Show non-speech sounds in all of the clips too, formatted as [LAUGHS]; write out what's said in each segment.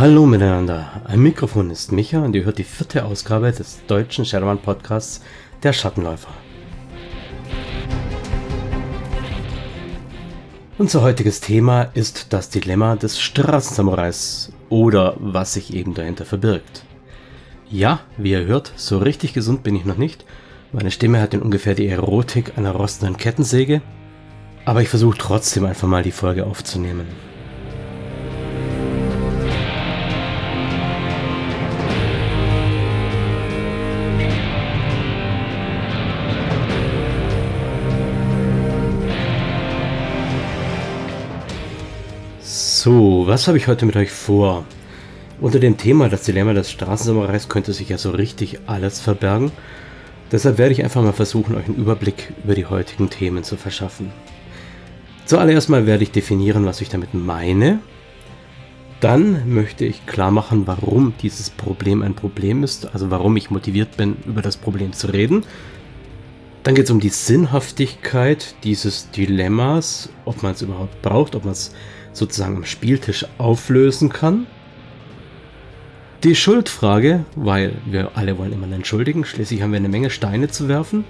Hallo miteinander, am Mikrofon ist Micha und ihr hört die vierte Ausgabe des deutschen Shadowrun Podcasts Der Schattenläufer. Unser heutiges Thema ist das Dilemma des Straßensamurais oder was sich eben dahinter verbirgt. Ja, wie ihr hört, so richtig gesund bin ich noch nicht. Meine Stimme hat in ungefähr die Erotik einer rostenden Kettensäge, aber ich versuche trotzdem einfach mal die Folge aufzunehmen. Was habe ich heute mit euch vor? Unter dem Thema das Dilemma des Straßensamurais könnte sich ja so richtig alles verbergen. Deshalb werde ich einfach mal versuchen, euch einen Überblick über die heutigen Themen zu verschaffen. Zuallererst mal werde ich definieren, was ich damit meine. Dann möchte ich klar machen, warum dieses Problem ein Problem ist, also warum ich motiviert bin, über das Problem zu reden. Dann geht es um die Sinnhaftigkeit dieses Dilemmas, ob man es überhaupt braucht, ob man es sozusagen am Spieltisch auflösen kann. Die Schuldfrage, weil wir alle wollen immer entschuldigen, schließlich haben wir eine Menge Steine zu werfen.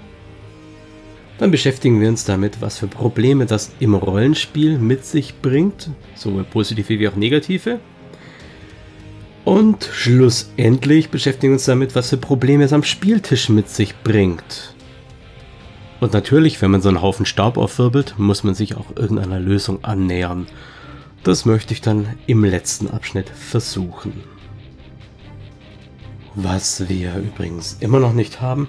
Dann beschäftigen wir uns damit, was für Probleme das im Rollenspiel mit sich bringt, sowohl positive wie auch negative. Und schlussendlich beschäftigen wir uns damit, was für Probleme es am Spieltisch mit sich bringt. Und natürlich, wenn man so einen Haufen Staub aufwirbelt, muss man sich auch irgendeiner Lösung annähern. Das möchte ich dann im letzten Abschnitt versuchen. Was wir übrigens immer noch nicht haben,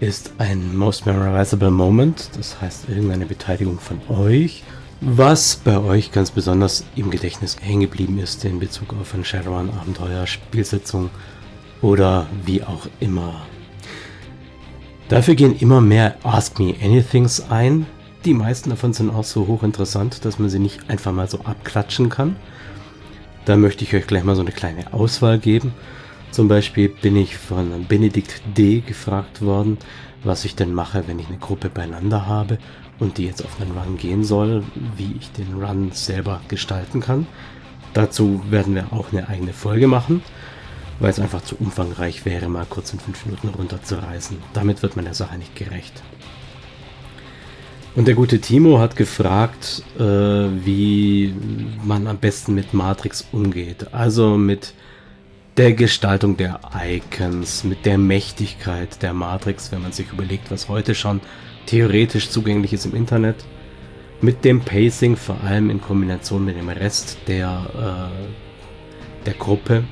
ist ein Most Memorizable Moment, das heißt irgendeine Beteiligung von euch, was bei euch ganz besonders im Gedächtnis hängen geblieben ist in Bezug auf ein Shadowrun-Abenteuer, Spielsitzung oder wie auch immer. Dafür gehen immer mehr Ask Me Anythings ein, die meisten davon sind auch so hochinteressant, dass man sie nicht einfach mal so abklatschen kann. Da möchte ich euch gleich mal so eine kleine Auswahl geben. Zum Beispiel bin ich von Benedikt D. gefragt worden, was ich denn mache, wenn ich eine Gruppe beieinander habe und die jetzt auf einen Run gehen soll, wie ich den Run selber gestalten kann. Dazu werden wir auch eine eigene Folge machen, weil es einfach zu umfangreich wäre, mal kurz in fünf Minuten runterzureißen. Damit wird man der Sache nicht gerecht. Und der gute Timo hat gefragt, äh, wie man am besten mit Matrix umgeht. Also mit der Gestaltung der Icons, mit der Mächtigkeit der Matrix, wenn man sich überlegt, was heute schon theoretisch zugänglich ist im Internet. Mit dem Pacing, vor allem in Kombination mit dem Rest der, äh, der Gruppe.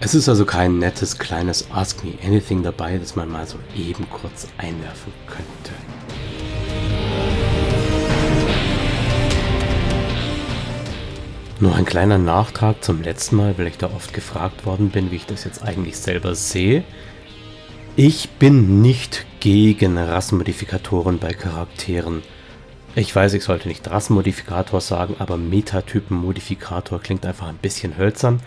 Es ist also kein nettes kleines Ask Me Anything dabei, das man mal so eben kurz einwerfen könnte. Nur ein kleiner Nachtrag zum letzten Mal, weil ich da oft gefragt worden bin, wie ich das jetzt eigentlich selber sehe. Ich bin nicht gegen Rassenmodifikatoren bei Charakteren. Ich weiß, ich sollte nicht Rassenmodifikator sagen, aber Metatypenmodifikator klingt einfach ein bisschen hölzern.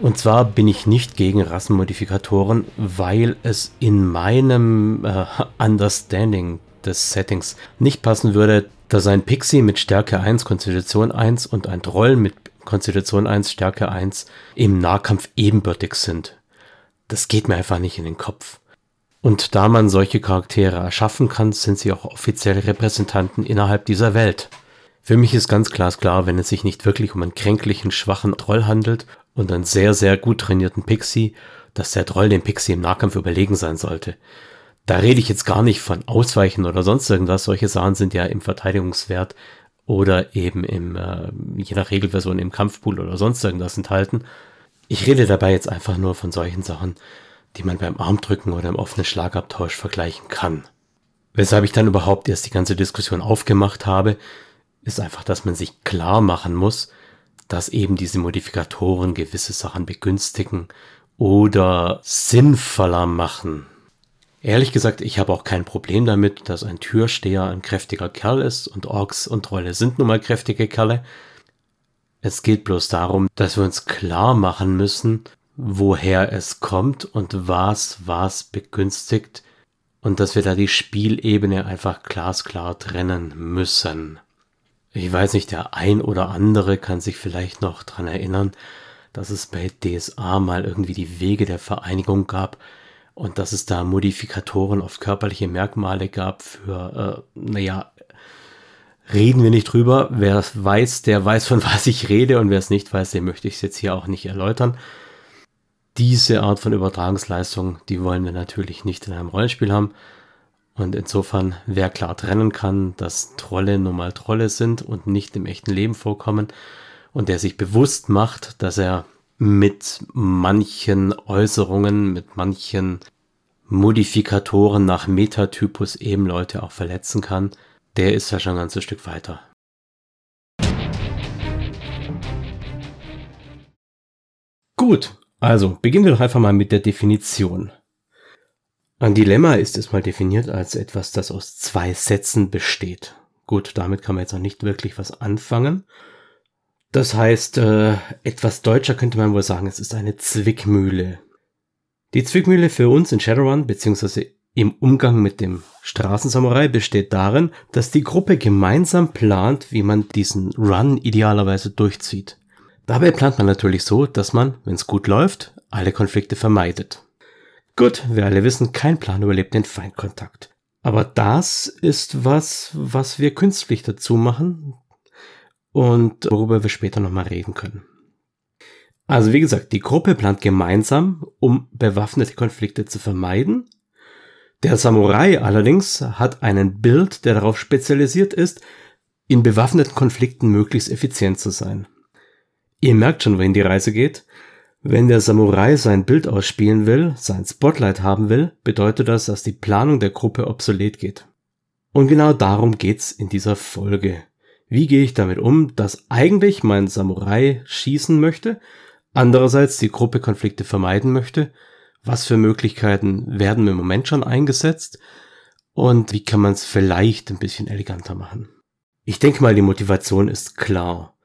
Und zwar bin ich nicht gegen Rassenmodifikatoren, weil es in meinem äh, Understanding des Settings nicht passen würde, dass ein Pixie mit Stärke 1, Konstitution 1 und ein Troll mit Konstitution 1, Stärke 1 im Nahkampf ebenbürtig sind. Das geht mir einfach nicht in den Kopf. Und da man solche Charaktere erschaffen kann, sind sie auch offizielle Repräsentanten innerhalb dieser Welt. Für mich ist ganz klar, wenn es sich nicht wirklich um einen kränklichen, schwachen Troll handelt und einen sehr, sehr gut trainierten Pixie, dass der Troll dem Pixie im Nahkampf überlegen sein sollte. Da rede ich jetzt gar nicht von Ausweichen oder sonst irgendwas. Solche Sachen sind ja im Verteidigungswert oder eben im, äh, je nach Regelversion im Kampfpool oder sonst irgendwas enthalten. Ich rede dabei jetzt einfach nur von solchen Sachen, die man beim Armdrücken oder im offenen Schlagabtausch vergleichen kann. Weshalb ich dann überhaupt erst die ganze Diskussion aufgemacht habe, ist einfach, dass man sich klar machen muss, dass eben diese Modifikatoren gewisse Sachen begünstigen oder sinnvoller machen. Ehrlich gesagt, ich habe auch kein Problem damit, dass ein Türsteher ein kräftiger Kerl ist und Orks und Trolle sind nun mal kräftige Kerle. Es geht bloß darum, dass wir uns klar machen müssen, woher es kommt und was was begünstigt und dass wir da die Spielebene einfach glasklar trennen müssen. Ich weiß nicht, der ein oder andere kann sich vielleicht noch dran erinnern, dass es bei DSA mal irgendwie die Wege der Vereinigung gab und dass es da Modifikatoren auf körperliche Merkmale gab für, äh, naja, reden wir nicht drüber. Wer es weiß, der weiß, von [LAUGHS] was ich rede und wer es nicht weiß, den möchte ich es jetzt hier auch nicht erläutern. Diese Art von Übertragungsleistung, die wollen wir natürlich nicht in einem Rollenspiel haben. Und insofern, wer klar trennen kann, dass Trolle nun mal Trolle sind und nicht im echten Leben vorkommen und der sich bewusst macht, dass er mit manchen Äußerungen, mit manchen Modifikatoren nach Metatypus eben Leute auch verletzen kann, der ist ja schon ein ganzes Stück weiter. Gut, also beginnen wir doch einfach mal mit der Definition. Ein Dilemma ist es mal definiert als etwas, das aus zwei Sätzen besteht. Gut, damit kann man jetzt noch nicht wirklich was anfangen. Das heißt, äh, etwas deutscher könnte man wohl sagen, es ist eine Zwickmühle. Die Zwickmühle für uns in Shadowrun, beziehungsweise im Umgang mit dem Straßensamurai besteht darin, dass die Gruppe gemeinsam plant, wie man diesen Run idealerweise durchzieht. Dabei plant man natürlich so, dass man, wenn es gut läuft, alle Konflikte vermeidet. Gut, wir alle wissen, kein Plan überlebt den Feindkontakt. Aber das ist was, was wir künstlich dazu machen und worüber wir später nochmal reden können. Also wie gesagt, die Gruppe plant gemeinsam, um bewaffnete Konflikte zu vermeiden. Der Samurai allerdings hat einen Bild, der darauf spezialisiert ist, in bewaffneten Konflikten möglichst effizient zu sein. Ihr merkt schon, wohin die Reise geht. Wenn der Samurai sein Bild ausspielen will, sein Spotlight haben will, bedeutet das, dass die Planung der Gruppe obsolet geht. Und genau darum geht's in dieser Folge. Wie gehe ich damit um, dass eigentlich mein Samurai schießen möchte, andererseits die Gruppe Konflikte vermeiden möchte? Was für Möglichkeiten werden im Moment schon eingesetzt? Und wie kann man es vielleicht ein bisschen eleganter machen? Ich denke mal, die Motivation ist klar.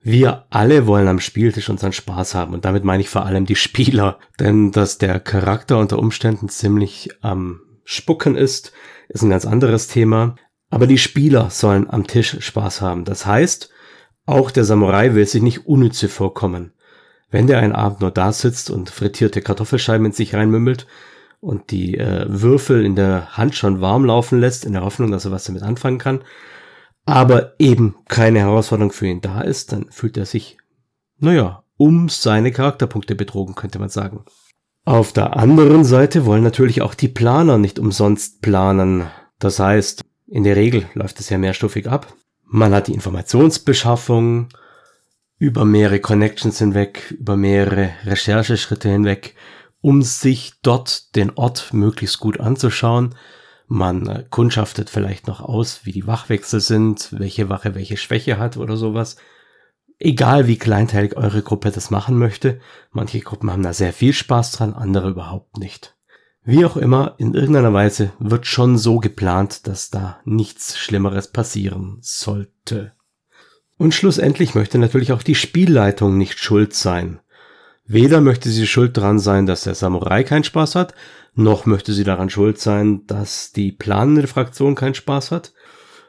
Wir alle wollen am Spieltisch unseren Spaß haben und damit meine ich vor allem die Spieler. [LAUGHS] Denn dass der Charakter unter Umständen ziemlich am Spucken ist, ist ein ganz anderes Thema. Aber die Spieler sollen am Tisch Spaß haben. Das heißt, auch der Samurai will sich nicht unnütze vorkommen. Wenn der einen Abend nur da sitzt und frittierte Kartoffelscheiben in sich reinmümmelt und die äh, Würfel in der Hand schon warm laufen lässt, in der Hoffnung, dass er was damit anfangen kann, aber eben keine Herausforderung für ihn da ist, dann fühlt er sich, naja, um seine Charakterpunkte betrogen, könnte man sagen. Auf der anderen Seite wollen natürlich auch die Planer nicht umsonst planen. Das heißt, in der Regel läuft es ja mehrstufig ab. Man hat die Informationsbeschaffung über mehrere Connections hinweg, über mehrere Rechercheschritte hinweg, um sich dort den Ort möglichst gut anzuschauen, man äh, kundschaftet vielleicht noch aus, wie die Wachwechsel sind, welche Wache welche Schwäche hat oder sowas. Egal wie kleinteilig eure Gruppe das machen möchte, manche Gruppen haben da sehr viel Spaß dran, andere überhaupt nicht. Wie auch immer, in irgendeiner Weise wird schon so geplant, dass da nichts Schlimmeres passieren sollte. Und schlussendlich möchte natürlich auch die Spielleitung nicht schuld sein. Weder möchte sie schuld dran sein, dass der Samurai keinen Spaß hat, noch möchte sie daran schuld sein, dass die planende Fraktion keinen Spaß hat.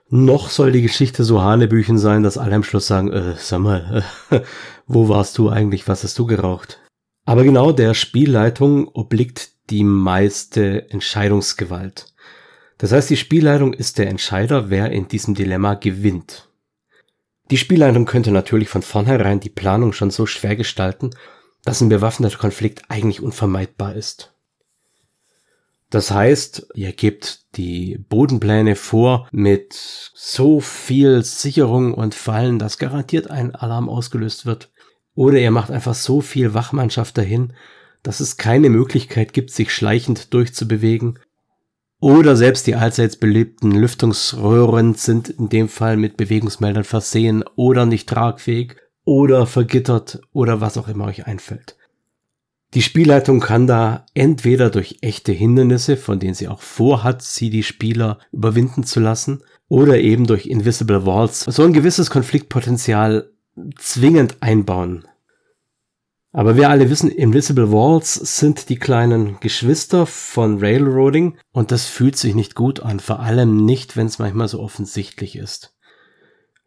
Noch soll die Geschichte so Hanebüchen sein, dass alle am Schluss sagen, äh, sag mal, äh, [LAUGHS] wo warst du eigentlich, was hast du geraucht? Aber genau der Spielleitung obliegt die meiste Entscheidungsgewalt. Das heißt, die Spielleitung ist der Entscheider, wer in diesem Dilemma gewinnt. Die Spielleitung könnte natürlich von vornherein die Planung schon so schwer gestalten, dass ein bewaffneter Konflikt eigentlich unvermeidbar ist. Das heißt, ihr gebt die Bodenpläne vor mit so viel Sicherung und Fallen, dass garantiert ein Alarm ausgelöst wird. Oder ihr macht einfach so viel Wachmannschaft dahin, dass es keine Möglichkeit gibt, sich schleichend durchzubewegen. Oder selbst die allseits beliebten Lüftungsröhren sind in dem Fall mit Bewegungsmeldern versehen oder nicht tragfähig oder vergittert oder was auch immer euch einfällt. Die Spielleitung kann da entweder durch echte Hindernisse, von denen sie auch vorhat, sie die Spieler überwinden zu lassen, oder eben durch Invisible Walls so ein gewisses Konfliktpotenzial zwingend einbauen. Aber wir alle wissen, Invisible Walls sind die kleinen Geschwister von Railroading und das fühlt sich nicht gut an, vor allem nicht, wenn es manchmal so offensichtlich ist.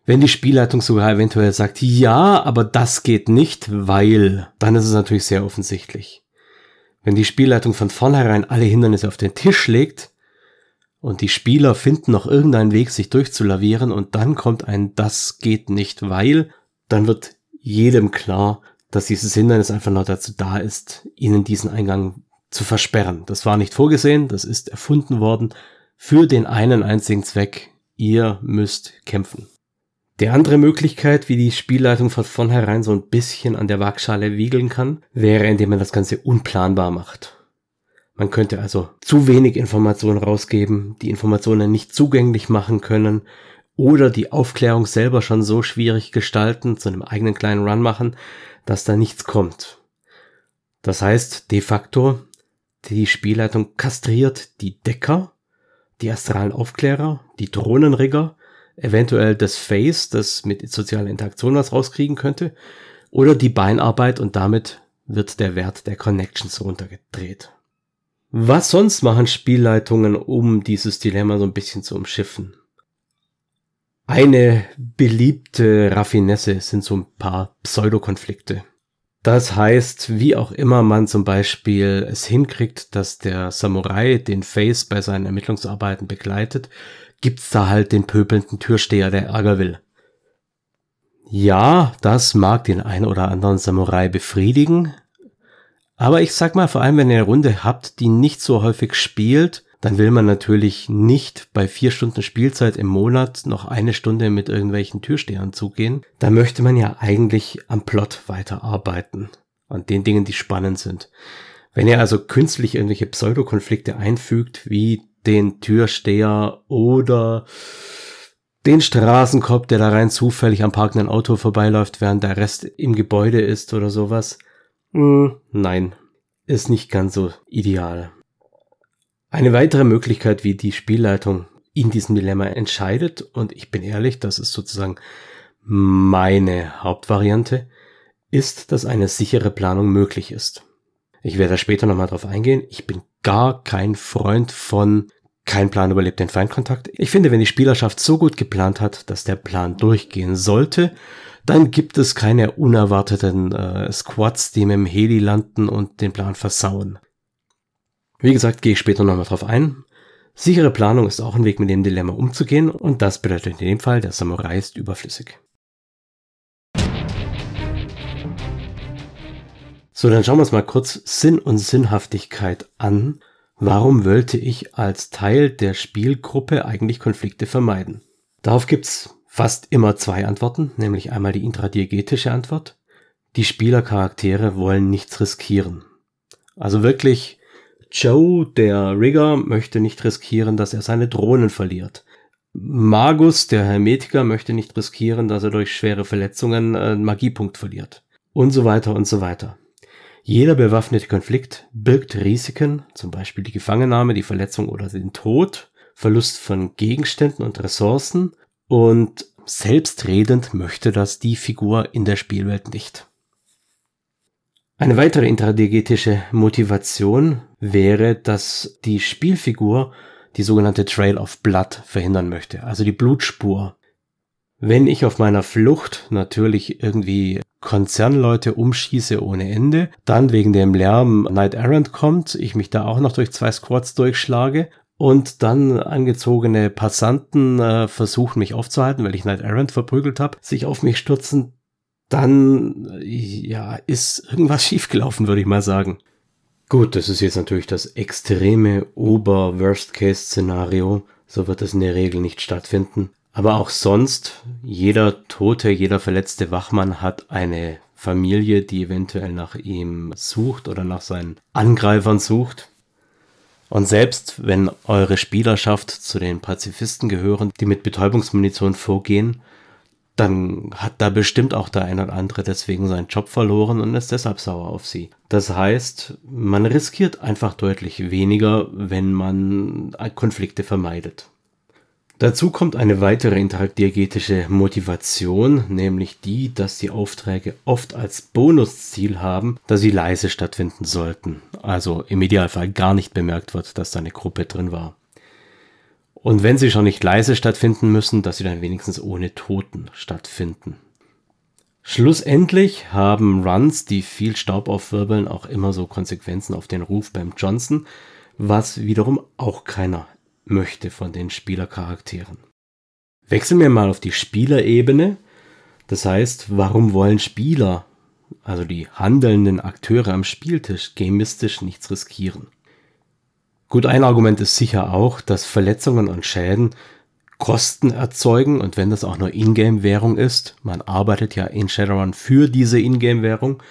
Wenn die Spielleitung sogar eventuell sagt, ja, aber das geht nicht, weil, dann ist es natürlich sehr offensichtlich. Wenn die Spielleitung von vornherein alle Hindernisse auf den Tisch legt und die Spieler finden noch irgendeinen Weg, sich durchzulavieren und dann kommt ein das geht nicht, weil, dann wird jedem klar, dass dieses Hindernis einfach nur dazu da ist, ihnen diesen Eingang zu versperren. Das war nicht vorgesehen, das ist erfunden worden für den einen einzigen Zweck. Ihr müsst kämpfen. Die andere Möglichkeit, wie die Spielleitung von vornherein so ein bisschen an der Waagschale wiegeln kann, wäre, indem man das Ganze unplanbar macht. Man könnte also zu wenig Informationen rausgeben, die Informationen nicht zugänglich machen können oder die Aufklärung selber schon so schwierig gestalten, zu einem eigenen kleinen Run machen, dass da nichts kommt. Das heißt, de facto, die Spielleitung kastriert die Decker, die astralen Aufklärer, die Drohnenrigger, eventuell das Face, das mit sozialer Interaktion was rauskriegen könnte, oder die Beinarbeit und damit wird der Wert der Connections runtergedreht. Was sonst machen Spielleitungen, um dieses Dilemma so ein bisschen zu umschiffen? Eine beliebte Raffinesse sind so ein paar Pseudokonflikte. Das heißt, wie auch immer man zum Beispiel es hinkriegt, dass der Samurai den Face bei seinen Ermittlungsarbeiten begleitet, gibt's da halt den pöbelnden Türsteher, der Ärger will. Ja, das mag den ein oder anderen Samurai befriedigen, aber ich sag mal, vor allem wenn ihr eine Runde habt, die nicht so häufig spielt, dann will man natürlich nicht bei vier Stunden Spielzeit im Monat noch eine Stunde mit irgendwelchen Türstehern zugehen. Da möchte man ja eigentlich am Plot weiterarbeiten. An den Dingen, die spannend sind. Wenn ihr also künstlich irgendwelche Pseudokonflikte einfügt, wie den Türsteher oder den Straßenkopf, der da rein zufällig am parkenden Auto vorbeiläuft, während der Rest im Gebäude ist oder sowas. Hm, nein, ist nicht ganz so ideal. Eine weitere Möglichkeit, wie die Spielleitung in diesem Dilemma entscheidet, und ich bin ehrlich, das ist sozusagen meine Hauptvariante, ist, dass eine sichere Planung möglich ist. Ich werde da später nochmal drauf eingehen. Ich bin gar kein Freund von kein Plan überlebt den Feindkontakt. Ich finde, wenn die Spielerschaft so gut geplant hat, dass der Plan durchgehen sollte, dann gibt es keine unerwarteten äh, Squads, die mit dem Heli landen und den Plan versauen. Wie gesagt, gehe ich später nochmal drauf ein. Sichere Planung ist auch ein Weg, mit dem Dilemma umzugehen und das bedeutet in dem Fall, der Samurai ist überflüssig. So, dann schauen wir uns mal kurz Sinn und Sinnhaftigkeit an. Warum wollte ich als Teil der Spielgruppe eigentlich Konflikte vermeiden? Darauf gibt's fast immer zwei Antworten, nämlich einmal die intradiegetische Antwort. Die Spielercharaktere wollen nichts riskieren. Also wirklich Joe, der Rigger, möchte nicht riskieren, dass er seine Drohnen verliert. Magus, der Hermetiker, möchte nicht riskieren, dass er durch schwere Verletzungen einen Magiepunkt verliert. Und so weiter und so weiter. Jeder bewaffnete Konflikt birgt Risiken, zum Beispiel die Gefangennahme, die Verletzung oder den Tod, Verlust von Gegenständen und Ressourcen und selbstredend möchte das die Figur in der Spielwelt nicht. Eine weitere intradegetische Motivation wäre, dass die Spielfigur die sogenannte Trail of Blood verhindern möchte, also die Blutspur. Wenn ich auf meiner Flucht natürlich irgendwie Konzernleute umschieße ohne Ende, dann wegen dem Lärm Night Errant kommt, ich mich da auch noch durch zwei Squads durchschlage und dann angezogene Passanten äh, versuchen mich aufzuhalten, weil ich Night Errant verprügelt habe, sich auf mich stürzen, dann ja, ist irgendwas [LAUGHS] schiefgelaufen, würde ich mal sagen. Gut, das ist jetzt natürlich das extreme Ober-Worst-Case-Szenario. So wird es in der Regel nicht stattfinden. Aber auch sonst, jeder tote, jeder verletzte Wachmann hat eine Familie, die eventuell nach ihm sucht oder nach seinen Angreifern sucht. Und selbst wenn eure Spielerschaft zu den Pazifisten gehören, die mit Betäubungsmunition vorgehen, dann hat da bestimmt auch der ein oder andere deswegen seinen Job verloren und ist deshalb sauer auf sie. Das heißt, man riskiert einfach deutlich weniger, wenn man Konflikte vermeidet. Dazu kommt eine weitere interdiegetische Motivation, nämlich die, dass die Aufträge oft als Bonusziel haben, dass sie leise stattfinden sollten. Also im Idealfall gar nicht bemerkt wird, dass da eine Gruppe drin war. Und wenn sie schon nicht leise stattfinden müssen, dass sie dann wenigstens ohne Toten stattfinden. Schlussendlich haben Runs, die viel Staub aufwirbeln, auch immer so Konsequenzen auf den Ruf beim Johnson, was wiederum auch keiner möchte von den Spielercharakteren. Wechseln wir mal auf die Spielerebene. Das heißt, warum wollen Spieler, also die handelnden Akteure am Spieltisch, gamistisch nichts riskieren? Gut, ein Argument ist sicher auch, dass Verletzungen und Schäden Kosten erzeugen und wenn das auch nur Ingame-Währung ist, man arbeitet ja in Shadowrun für diese Ingame-Währung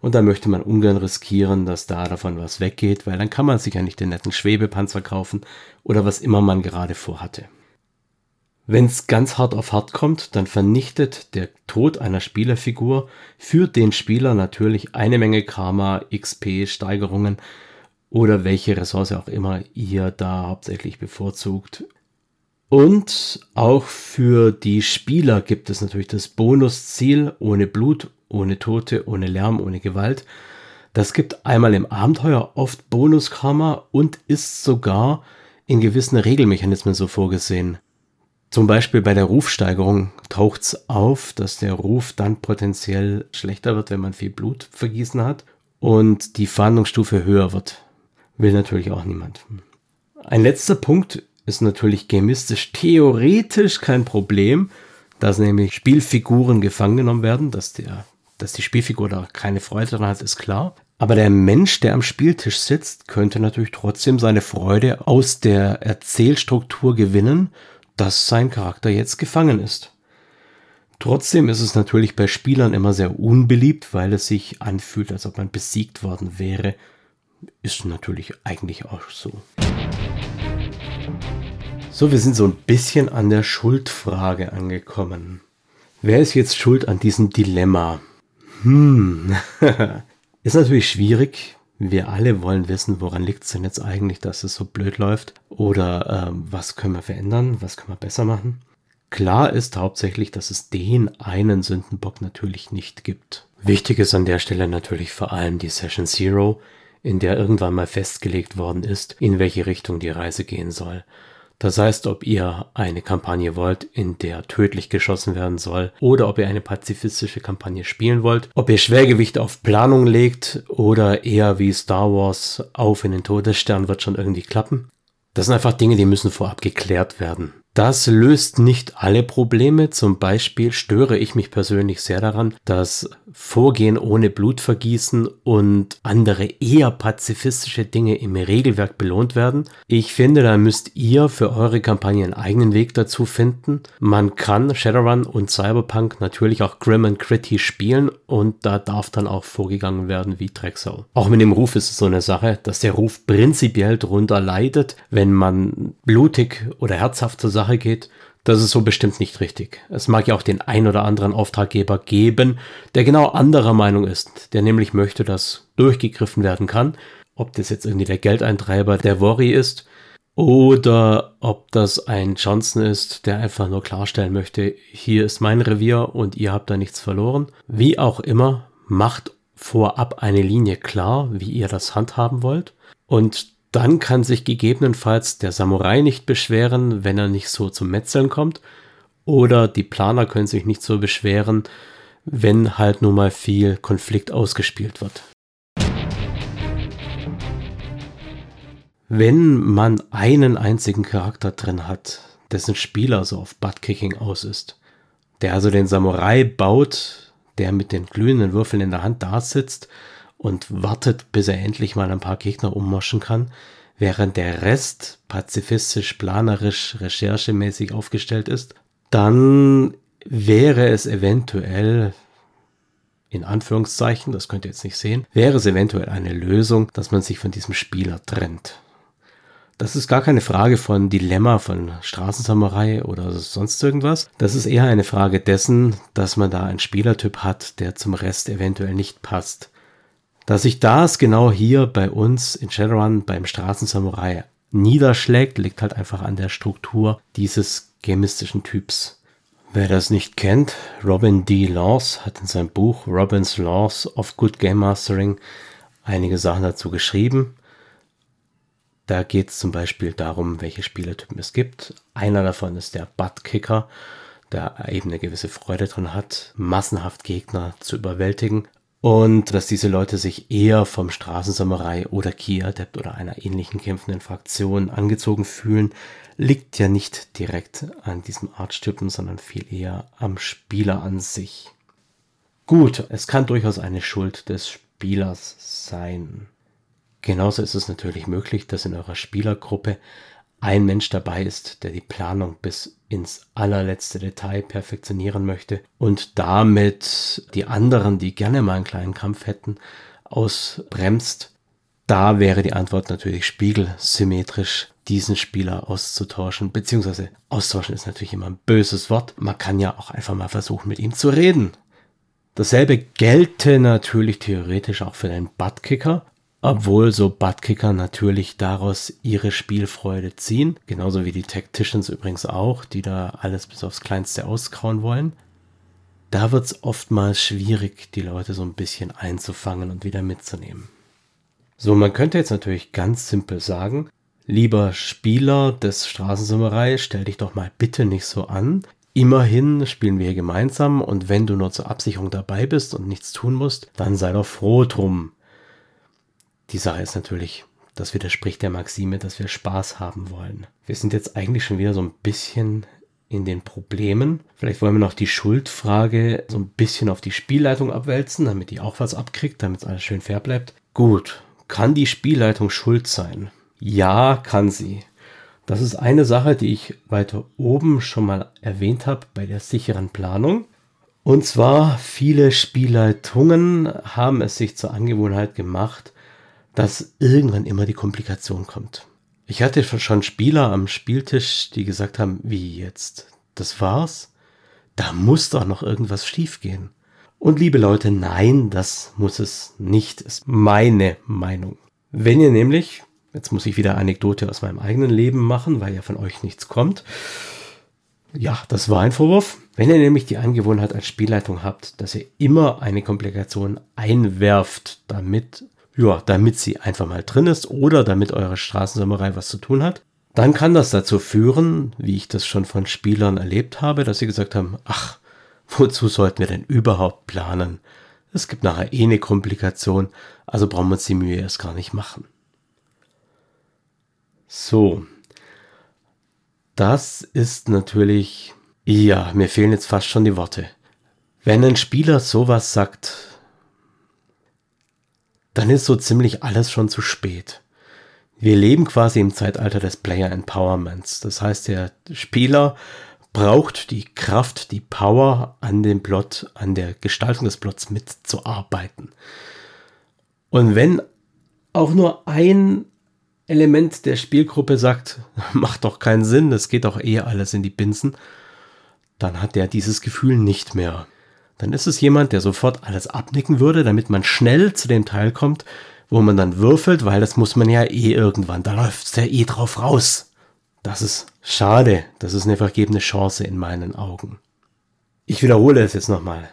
und da möchte man ungern riskieren, dass da davon was weggeht, weil dann kann man sich ja nicht den netten Schwebepanzer kaufen oder was immer man gerade vorhatte. Wenn es ganz hart auf hart kommt, dann vernichtet der Tod einer Spielerfigur für den Spieler natürlich eine Menge Karma, XP, Steigerungen oder welche Ressource auch immer ihr da hauptsächlich bevorzugt. Und auch für die Spieler gibt es natürlich das Bonusziel ohne Blut, ohne Tote, ohne Lärm, ohne Gewalt. Das gibt einmal im Abenteuer oft Bonuskarma und ist sogar in gewissen Regelmechanismen so vorgesehen. Zum Beispiel bei der Rufsteigerung taucht es auf, dass der Ruf dann potenziell schlechter wird, wenn man viel Blut vergießen hat und die Fahndungsstufe höher wird. Will natürlich auch niemand. Ein letzter Punkt ist natürlich gamistisch theoretisch kein Problem, dass nämlich Spielfiguren gefangen genommen werden, dass, der, dass die Spielfigur da keine Freude daran hat, ist klar. Aber der Mensch, der am Spieltisch sitzt, könnte natürlich trotzdem seine Freude aus der Erzählstruktur gewinnen, dass sein Charakter jetzt gefangen ist. Trotzdem ist es natürlich bei Spielern immer sehr unbeliebt, weil es sich anfühlt, als ob man besiegt worden wäre ist natürlich eigentlich auch so. So, wir sind so ein bisschen an der Schuldfrage angekommen. Wer ist jetzt schuld an diesem Dilemma? Hm, [LAUGHS] ist natürlich schwierig. Wir alle wollen wissen, woran liegt es denn jetzt eigentlich, dass es so blöd läuft? Oder ähm, was können wir verändern? Was können wir besser machen? Klar ist hauptsächlich, dass es den einen Sündenbock natürlich nicht gibt. Wichtig ist an der Stelle natürlich vor allem die Session Zero, in der irgendwann mal festgelegt worden ist, in welche Richtung die Reise gehen soll. Das heißt, ob ihr eine Kampagne wollt, in der tödlich geschossen werden soll, oder ob ihr eine pazifistische Kampagne spielen wollt, ob ihr Schwergewicht auf Planung legt oder eher wie Star Wars auf in den Todesstern wird schon irgendwie klappen. Das sind einfach Dinge, die müssen vorab geklärt werden. Das löst nicht alle Probleme. Zum Beispiel störe ich mich persönlich sehr daran, dass Vorgehen ohne Blutvergießen und andere eher pazifistische Dinge im Regelwerk belohnt werden. Ich finde, da müsst ihr für eure Kampagne einen eigenen Weg dazu finden. Man kann Shadowrun und Cyberpunk natürlich auch Grim and Gritty spielen und da darf dann auch vorgegangen werden wie Drecksau. Auch mit dem Ruf ist es so eine Sache, dass der Ruf prinzipiell darunter leidet, wenn man blutig oder herzhaft zur Sache geht, das ist so bestimmt nicht richtig. Es mag ja auch den ein oder anderen Auftraggeber geben, der genau anderer Meinung ist, der nämlich möchte, dass durchgegriffen werden kann. Ob das jetzt irgendwie der Geldeintreiber der Worry ist oder ob das ein Johnson ist, der einfach nur klarstellen möchte, hier ist mein Revier und ihr habt da nichts verloren. Wie auch immer, macht vorab eine Linie klar, wie ihr das handhaben wollt. Und dann kann sich gegebenenfalls der Samurai nicht beschweren, wenn er nicht so zum Metzeln kommt. Oder die Planer können sich nicht so beschweren, wenn halt nun mal viel Konflikt ausgespielt wird. Wenn man einen einzigen Charakter drin hat, dessen Spieler so auf Buttkicking aus ist, der also den Samurai baut, der mit den glühenden Würfeln in der Hand da sitzt und wartet, bis er endlich mal ein paar Gegner ummoschen kann, während der Rest pazifistisch, planerisch, recherchemäßig aufgestellt ist, dann wäre es eventuell, in Anführungszeichen, das könnt ihr jetzt nicht sehen, wäre es eventuell eine Lösung, dass man sich von diesem Spieler trennt. Das ist gar keine Frage von Dilemma von Straßensamurai oder sonst irgendwas. Das ist eher eine Frage dessen, dass man da einen Spielertyp hat, der zum Rest eventuell nicht passt. Dass sich das genau hier bei uns in Shadowrun beim Straßensamurai niederschlägt, liegt halt einfach an der Struktur dieses gamistischen Typs. Wer das nicht kennt, Robin D. Laws hat in seinem Buch Robin's Laws of Good Game Mastering einige Sachen dazu geschrieben. Da geht es zum Beispiel darum, welche Spielertypen es gibt. Einer davon ist der Buttkicker, der eben eine gewisse Freude drin hat, massenhaft Gegner zu überwältigen. Und dass diese Leute sich eher vom Straßensamurai oder Ki-Adept oder einer ähnlichen kämpfenden Fraktion angezogen fühlen, liegt ja nicht direkt an diesem Artstypen, sondern viel eher am Spieler an sich. Gut, es kann durchaus eine Schuld des Spielers sein. Genauso ist es natürlich möglich, dass in eurer Spielergruppe ein Mensch dabei ist, der die Planung bis ins allerletzte Detail perfektionieren möchte und damit die anderen, die gerne mal einen kleinen Kampf hätten, ausbremst. Da wäre die Antwort natürlich spiegelsymmetrisch diesen Spieler auszutauschen, beziehungsweise austauschen ist natürlich immer ein böses Wort. Man kann ja auch einfach mal versuchen, mit ihm zu reden. Dasselbe gelte natürlich theoretisch auch für den Buttkicker, obwohl so Buttkicker natürlich daraus ihre Spielfreude ziehen, genauso wie die Tacticians übrigens auch, die da alles bis aufs Kleinste auskauen wollen. Da wird es oftmals schwierig, die Leute so ein bisschen einzufangen und wieder mitzunehmen. So, man könnte jetzt natürlich ganz simpel sagen, lieber Spieler des Straßensamurai, stell dich doch mal bitte nicht so an. Immerhin spielen wir hier gemeinsam und wenn du nur zur Absicherung dabei bist und nichts tun musst, dann sei doch froh drum. Die Sache ist natürlich, das widerspricht der Maxime, dass wir Spaß haben wollen. Wir sind jetzt eigentlich schon wieder so ein bisschen in den Problemen. Vielleicht wollen wir noch die Schuldfrage so ein bisschen auf die Spielleitung abwälzen, damit die auch was abkriegt, damit es alles schön fair bleibt. Gut, kann die Spielleitung schuld sein? Ja, kann sie. Das ist eine Sache, die ich weiter oben schon mal erwähnt habe bei der sicheren Planung. Und zwar viele Spielleitungen haben es sich zur Angewohnheit gemacht, dass irgendwann immer die Komplikation kommt. Ich hatte schon Spieler am Spieltisch, die gesagt haben, wie jetzt? Das war's? Da muss doch noch irgendwas schiefgehen. Und liebe Leute, nein, das muss es nicht, ist meine Meinung. Wenn ihr nämlich, jetzt muss ich wieder Anekdote aus meinem eigenen Leben machen, weil ja von euch nichts kommt. Ja, das war ein Vorwurf. Wenn ihr nämlich die Angewohnheit als Spielleitung habt, dass ihr immer eine Komplikation einwerft, damit ja, damit sie einfach mal drin ist oder damit eure Straßensamurai was zu tun hat, dann kann das dazu führen, wie ich das schon von Spielern erlebt habe, dass sie gesagt haben, ach, wozu sollten wir denn überhaupt planen? Es gibt nachher eh eine Komplikation, also brauchen wir uns die Mühe erst gar nicht machen. So. Das ist natürlich, ja, mir fehlen jetzt fast schon die Worte. Wenn ein Spieler sowas sagt, dann ist so ziemlich alles schon zu spät. Wir leben quasi im Zeitalter des Player Empowerments. Das heißt, der Spieler braucht die Kraft, die Power an dem Plot, an der Gestaltung des Plots mitzuarbeiten. Und wenn auch nur ein Element der Spielgruppe sagt, [LAUGHS] macht doch keinen Sinn, das geht doch eh alles in die Binsen, dann hat der dieses Gefühl nicht mehr dann ist es jemand, der sofort alles abnicken würde, damit man schnell zu dem Teil kommt, wo man dann würfelt, weil das muss man ja eh irgendwann, da läuft es ja eh drauf raus. Das ist schade, das ist eine vergebene Chance in meinen Augen. Ich wiederhole es jetzt nochmal.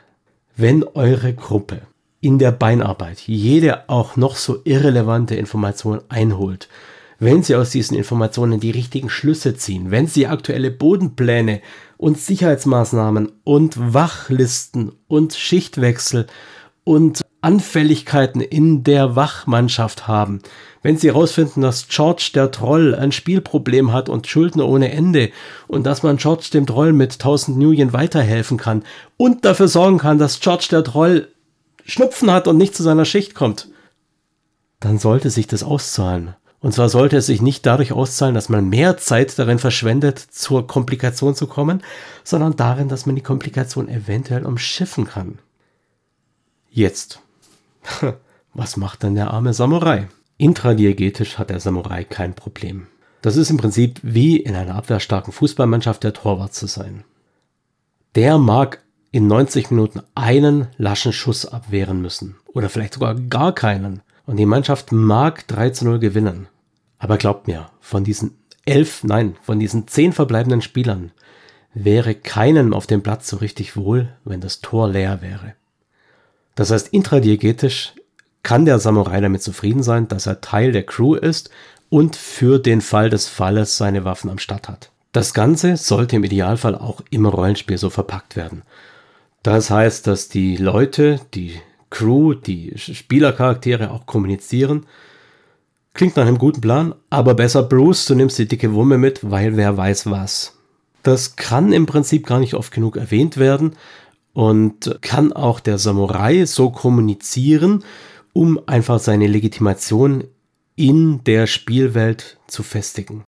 Wenn eure Gruppe in der Beinarbeit jede auch noch so irrelevante Information einholt, wenn sie aus diesen Informationen die richtigen Schlüsse ziehen, wenn sie aktuelle Bodenpläne und Sicherheitsmaßnahmen und Wachlisten und Schichtwechsel und Anfälligkeiten in der Wachmannschaft haben. Wenn sie herausfinden, dass George der Troll ein Spielproblem hat und Schulden ohne Ende und dass man George dem Troll mit 1000 Nuyen weiterhelfen kann und dafür sorgen kann, dass George der Troll Schnupfen hat und nicht zu seiner Schicht kommt, dann sollte sich das auszahlen. Und zwar sollte es sich nicht dadurch auszahlen, dass man mehr Zeit darin verschwendet, zur Komplikation zu kommen, sondern darin, dass man die Komplikation eventuell umschiffen kann. Jetzt. [LAUGHS] Was macht dann der arme Samurai? Intradiegetisch hat der Samurai kein Problem. Das ist im Prinzip wie in einer abwehrstarken Fußballmannschaft der Torwart zu sein. Der mag in 90 Minuten einen laschen Schuss abwehren müssen. Oder vielleicht sogar gar keinen. Und die Mannschaft mag 3 zu 0 gewinnen. Aber glaubt mir, von diesen elf, nein, von diesen zehn verbleibenden Spielern wäre keinem auf dem Platz so richtig wohl, wenn das Tor leer wäre. Das heißt, intradiegetisch kann der Samurai damit zufrieden sein, dass er Teil der Crew ist und für den Fall des Falles seine Waffen am Start hat. Das Ganze sollte im Idealfall auch im Rollenspiel so verpackt werden. Das heißt, dass die Leute, die Crew, die Spielercharaktere auch kommunizieren. Klingt nach einem guten Plan, aber besser Bruce, du nimmst die dicke Wumme mit, weil wer weiß was. Das kann im Prinzip gar nicht oft genug erwähnt werden und kann auch der Samurai so kommunizieren, um einfach seine Legitimation in der Spielwelt zu festigen.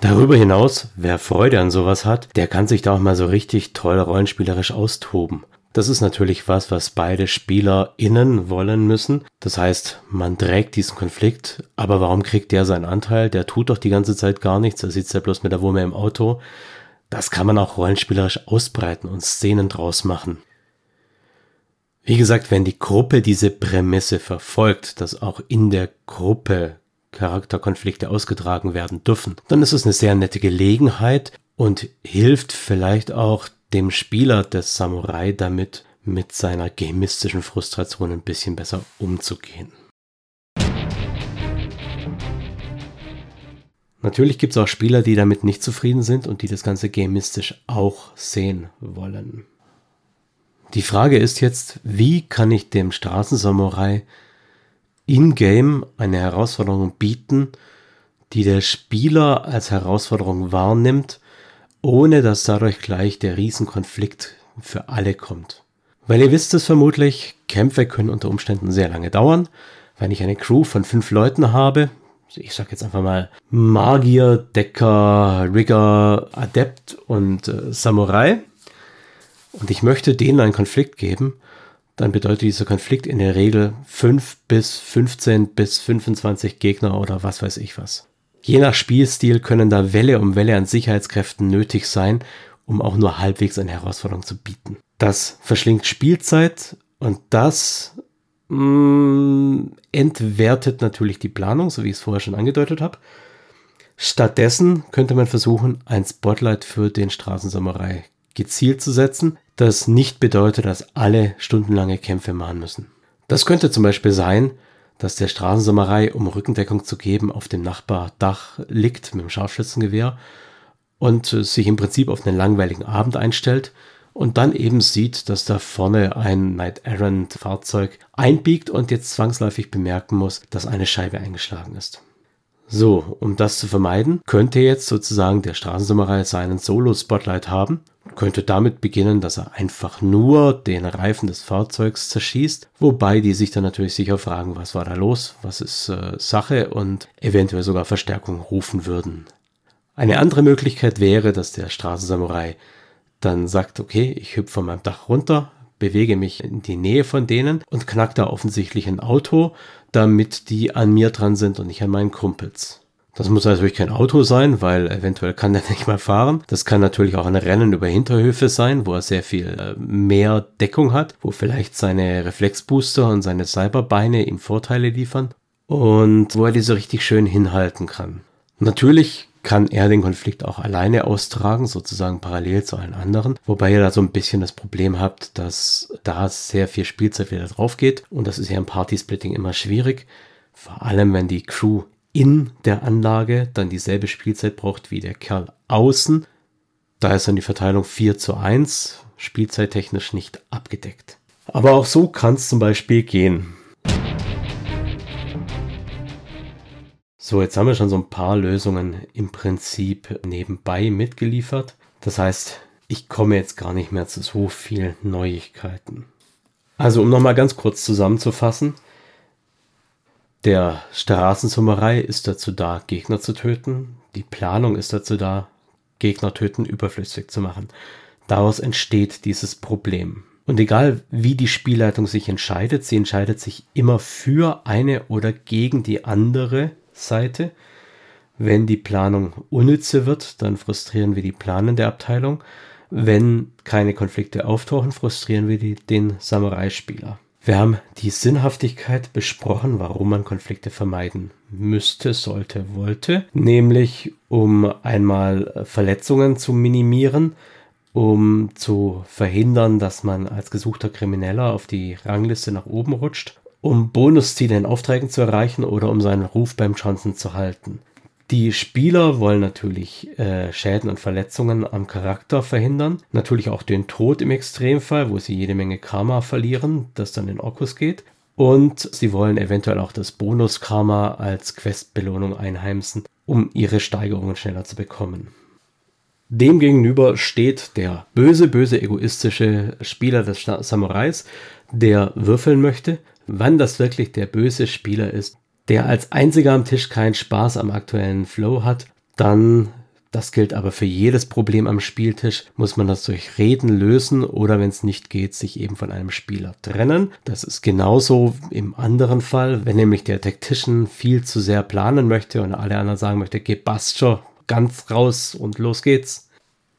Darüber hinaus, wer Freude an sowas hat, der kann sich da auch mal so richtig toll rollenspielerisch austoben. Das ist natürlich was, was beide SpielerInnen wollen müssen. Das heißt, man trägt diesen Konflikt, aber warum kriegt der seinen Anteil? Der tut doch die ganze Zeit gar nichts, er sitzt ja bloß mit der Wumme im Auto. Das kann man auch rollenspielerisch ausbreiten und Szenen draus machen. Wie gesagt, wenn die Gruppe diese Prämisse verfolgt, dass auch in der Gruppe Charakterkonflikte ausgetragen werden dürfen, dann ist es eine sehr nette Gelegenheit und hilft vielleicht auch dem Spieler des Samurai damit, mit seiner gamistischen Frustration ein bisschen besser umzugehen. Natürlich gibt es auch Spieler, die damit nicht zufrieden sind und die das Ganze gamistisch auch sehen wollen. Die Frage ist jetzt, wie kann ich dem Straßensamurai in-game eine Herausforderung bieten, die der Spieler als Herausforderung wahrnimmt ohne dass dadurch gleich der Riesenkonflikt für alle kommt. Weil ihr wisst es vermutlich, Kämpfe können unter Umständen sehr lange dauern. Wenn ich eine Crew von fünf Leuten habe, ich sag jetzt einfach mal Magier, Decker, Rigger, Adept und äh, Samurai, und ich möchte denen einen Konflikt geben, dann bedeutet dieser Konflikt in der Regel 5 bis 15 bis 25 Gegner oder was weiß ich was. Je nach Spielstil können da Welle um Welle an Sicherheitskräften nötig sein, um auch nur halbwegs eine Herausforderung zu bieten. Das verschlingt Spielzeit und das mh, mm, entwertet natürlich die Planung, so wie ich es vorher schon angedeutet habe. Stattdessen könnte man versuchen, ein Spotlight für den Straßensamurai gezielt zu setzen, das nicht bedeutet, dass alle stundenlange Kämpfe machen müssen. Das könnte zum Beispiel sein, dass der Straßensamurai, um Rückendeckung zu geben, auf dem Nachbardach liegt mit dem Scharfschützengewehr und äh, sich im Prinzip auf einen langweiligen Abend einstellt und dann eben sieht, dass da vorne ein Knight Errant Fahrzeug einbiegt und jetzt zwangsläufig bemerken muss, dass eine Scheibe eingeschlagen ist. So, um das zu vermeiden, könnte jetzt sozusagen der Straßensamurai seinen Solo-Spotlight haben könnte damit beginnen, dass er einfach nur den Reifen des Fahrzeugs zerschießt, wobei die sich dann natürlich sicher fragen, was war da los, was ist äh, Sache und eventuell sogar Verstärkung rufen würden. Eine andere Möglichkeit wäre, dass der Straßensamurai dann sagt, okay, ich hüpfe von meinem Dach runter, bewege mich in die Nähe von denen und knack da offensichtlich ein Auto, damit die an mir dran sind und nicht an meinen Kumpels. Das muss natürlich kein Auto sein, weil eventuell kann der [LAUGHS] nicht mal fahren. Das kann natürlich auch ein Rennen über Hinterhöfe sein, wo er sehr viel äh, mehr Deckung hat, wo vielleicht seine Reflexbooster und seine Cyberbeine ihm Vorteile liefern und wo er diese richtig schön hinhalten kann. Natürlich kann er den Konflikt auch alleine austragen, sozusagen parallel zu allen anderen. Wobei ihr da so ein bisschen das Problem habt, dass da sehr viel Spielzeit wieder drauf geht. Und das ist ja im Partysplitting immer schwierig. Vor allem, wenn die Crew in der Anlage dann dieselbe Spielzeit braucht wie der Kerl außen. Da ist dann die Verteilung 4 zu 1, spielzeittechnisch nicht abgedeckt. Aber auch so kann es zum Beispiel gehen. So, jetzt haben wir schon so ein paar Lösungen im Prinzip nebenbei mitgeliefert. Das heißt, ich komme jetzt gar nicht mehr zu so vielen Neuigkeiten. Also, um nochmal ganz kurz zusammenzufassen, der Straßensummerei ist dazu da, Gegner zu töten. Die Planung ist dazu da, Gegner töten überflüssig zu machen. Daraus entsteht dieses Problem. Und egal wie die Spielleitung sich entscheidet, sie entscheidet sich immer für eine oder gegen die andere Seite. Wenn die Planung unnütze wird, dann frustrieren wir die planende Abteilung. Wenn keine Konflikte auftauchen, frustrieren wir die, den Samurai-Spieler. Wir haben die Sinnhaftigkeit besprochen, warum man Konflikte vermeiden müsste, sollte, wollte, nämlich um einmal Verletzungen zu minimieren, um zu verhindern, dass man als gesuchter Krimineller auf die Rangliste nach oben rutscht, um Bonusziele in Aufträgen zu erreichen oder um seinen Ruf beim Chancen zu halten. Die Spieler wollen natürlich äh, Schäden und Verletzungen am Charakter verhindern. Natürlich auch den Tod im Extremfall, wo sie jede Menge Karma verlieren, das dann in Orkus geht. Und sie wollen eventuell auch das Bonus-Karma als Questbelohnung einheimsen, um ihre Steigerungen schneller zu bekommen. Demgegenüber steht der böse, böse, egoistische Spieler des Samurais, der würfeln möchte, wann das wirklich der böse Spieler ist, der als einziger am Tisch keinen Spaß am aktuellen Flow hat, dann, das gilt aber für jedes Problem am Spieltisch, muss man das durch Reden lösen oder wenn es nicht geht, sich eben von einem Spieler trennen. Das ist genauso im anderen Fall, wenn nämlich der Tactician viel zu sehr planen möchte und alle anderen sagen möchte, geh schon, ganz raus und los geht's.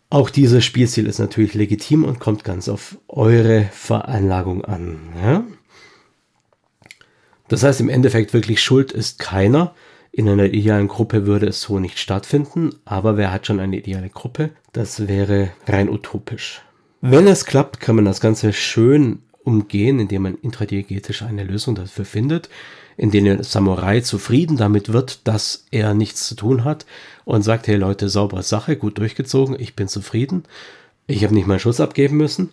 Auch dieses Spielstil ist natürlich legitim und kommt ganz auf eure Veranlagung an. Ja? Das heißt, im Endeffekt wirklich Schuld ist keiner. In einer idealen Gruppe würde es so nicht stattfinden, aber wer hat schon eine ideale Gruppe? Das wäre rein utopisch. Wenn es klappt, kann man das Ganze schön umgehen, indem man intradiegetisch eine Lösung dafür findet in denen der Samurai zufrieden damit wird, dass er nichts zu tun hat und sagt, hey Leute, saubere Sache, gut durchgezogen, ich bin zufrieden. Ich habe nicht meinen Schuss abgeben müssen.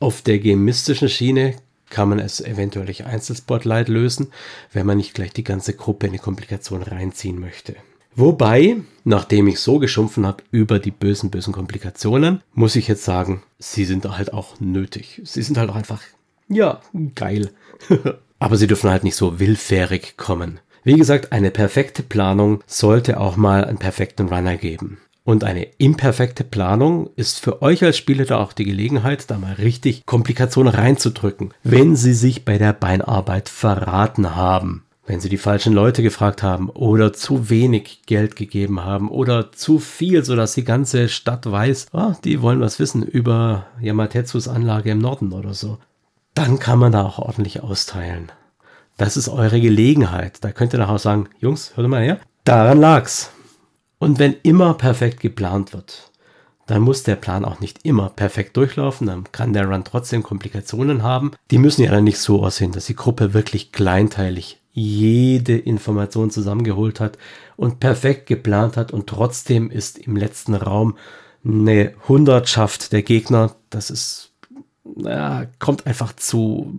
Auf der gemistischen Schiene kann man es eventuell durch Einzelspotlight lösen, wenn man nicht gleich die ganze Gruppe in eine Komplikation reinziehen möchte. Wobei, nachdem ich so geschumpfen habe über die bösen, bösen Komplikationen, muss ich jetzt sagen, sie sind halt auch nötig. Sie sind halt auch einfach, ja, geil. [LAUGHS] Aber sie dürfen halt nicht so willfährig kommen. Wie gesagt, eine perfekte Planung sollte auch mal einen perfekten Runner geben. Und eine imperfekte Planung ist für euch als Spieler da auch die Gelegenheit, da mal richtig Komplikationen reinzudrücken, wenn sie sich bei der Beinarbeit verraten haben. Wenn sie die falschen Leute gefragt haben oder zu wenig Geld gegeben haben oder zu viel, sodass die ganze Stadt weiß, oh, die wollen was wissen über Yamatetsus Anlage im Norden oder so dann kann man da auch ordentlich austeilen. Das ist eure Gelegenheit. Da könnt ihr nachher sagen, Jungs, hört mal her, daran lag's. Und wenn immer perfekt geplant wird, dann muss der Plan auch nicht immer perfekt durchlaufen, dann kann der Run trotzdem Komplikationen haben. Die müssen ja dann nicht so aussehen, dass die Gruppe wirklich kleinteilig jede Information zusammengeholt hat und perfekt geplant hat und trotzdem ist im letzten Raum eine Hundertschaft der Gegner. Das ist ja, kommt einfach zu,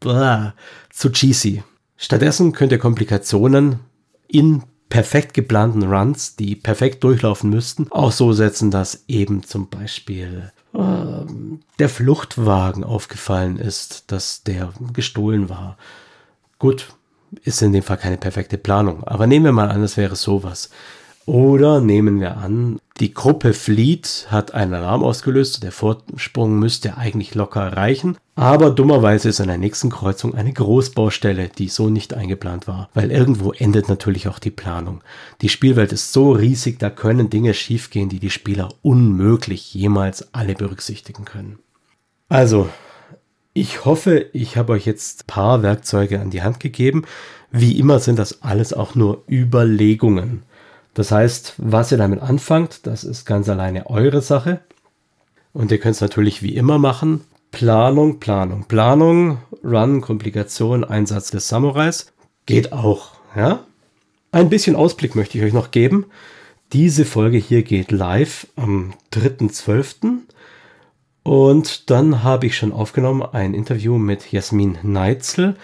blah, zu cheesy. Stattdessen könnt ihr Komplikationen in perfekt geplanten Runs, die perfekt durchlaufen müssten, auch so setzen, dass eben zum Beispiel äh, der Fluchtwagen aufgefallen ist, dass der gestohlen war. Gut, ist in dem Fall keine perfekte Planung, aber nehmen wir mal an, es wäre sowas. Oder nehmen wir an, die Gruppe flieht, hat einen Alarm ausgelöst, der Vorsprung müsste eigentlich locker reichen, aber dummerweise ist an der nächsten Kreuzung eine Großbaustelle, die so nicht eingeplant war, weil irgendwo endet natürlich auch die Planung. Die Spielwelt ist so riesig, da können Dinge schiefgehen, die die Spieler unmöglich jemals alle berücksichtigen können. Also, ich hoffe, ich habe euch jetzt ein paar Werkzeuge an die Hand gegeben. Wie immer sind das alles auch nur Überlegungen. Das heißt, was ihr damit anfangt, das ist ganz alleine eure Sache. Und ihr könnt es natürlich wie immer machen. Planung, Planung, Planung, Run, Komplikation, Einsatz des Samurais. Geht auch, ja? Ein bisschen Ausblick möchte ich euch noch geben. Diese Folge hier geht live am 3.12. Und dann habe ich schon aufgenommen ein Interview mit Jasmin Neitzel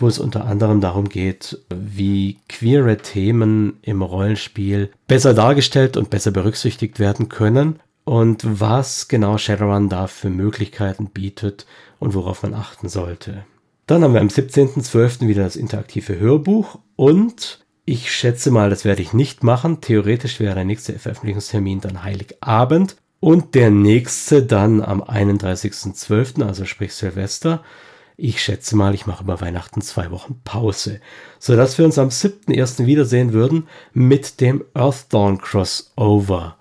wo es unter anderem darum geht, wie queere Themen im Rollenspiel besser dargestellt und besser berücksichtigt werden können und was genau Shadowrun da für Möglichkeiten bietet und worauf man achten sollte. Dann haben wir am 17.12. wieder das interaktive Hörbuch und ich schätze mal, das werde ich nicht machen. Theoretisch wäre der nächste Veröffentlichungstermin dann Heiligabend und der nächste dann am 31.12., also sprich Silvester. Ich schätze mal, ich mache über Weihnachten zwei Wochen Pause, sodass wir uns am 7.1. wiedersehen würden mit dem Earthdawn Crossover.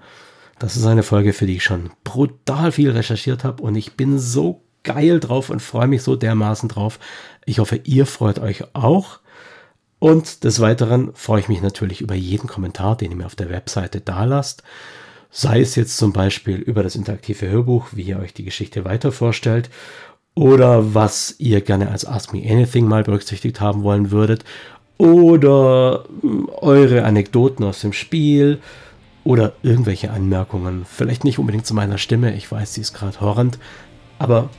Das ist eine Folge, für die ich schon brutal viel recherchiert habe und ich bin so geil drauf und freue mich so dermaßen drauf. Ich hoffe, ihr freut euch auch. Und des Weiteren freue ich mich natürlich über jeden Kommentar, den ihr mir auf der Webseite dalasst. Sei es jetzt zum Beispiel über das interaktive Hörbuch, wie ihr euch die Geschichte weiter vorstellt, oder was ihr gerne als Ask Me Anything mal berücksichtigt haben wollen würdet oder hm, eure Anekdoten aus dem Spiel oder irgendwelche Anmerkungen. Vielleicht nicht unbedingt zu meiner Stimme, ich weiß, sie ist gerade horrend, aber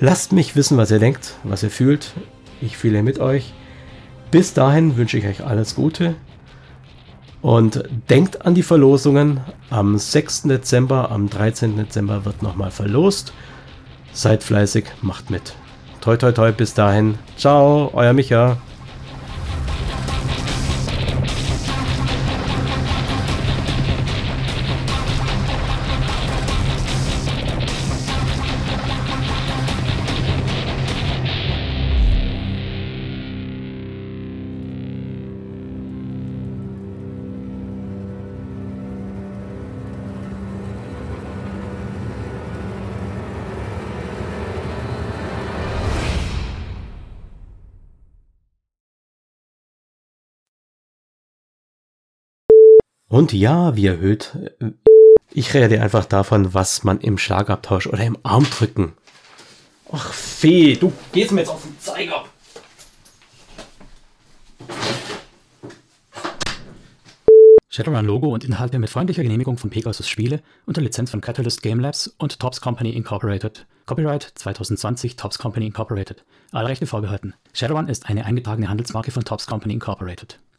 lasst mich wissen, was ihr denkt, was ihr fühlt. Ich fühle mit euch. Bis dahin wünsche ich euch alles Gute und denkt an die Verlosungen. Am 6. Dezember, am 13. Dezember wird nochmal verlost. Seid fleißig, macht mit. Toi, toi, toi, bis dahin. Ciao, euer Micha. Und ja, wie erhöht. Äh, ich rede einfach davon, was man im Schlagabtausch oder im Armdrücken. Ach, Fee, du gehst mir jetzt auf den Zeiger. Shadowrun Logo und Inhalte mit freundlicher Genehmigung von Pegasus Spiele unter Lizenz von Catalyst Game Labs und Tops Company Incorporated. Copyright 2020 Tops Company Incorporated. Alle Rechte vorbehalten. Shadowrun ist eine eingetragene Handelsmarke von Tops Company Incorporated.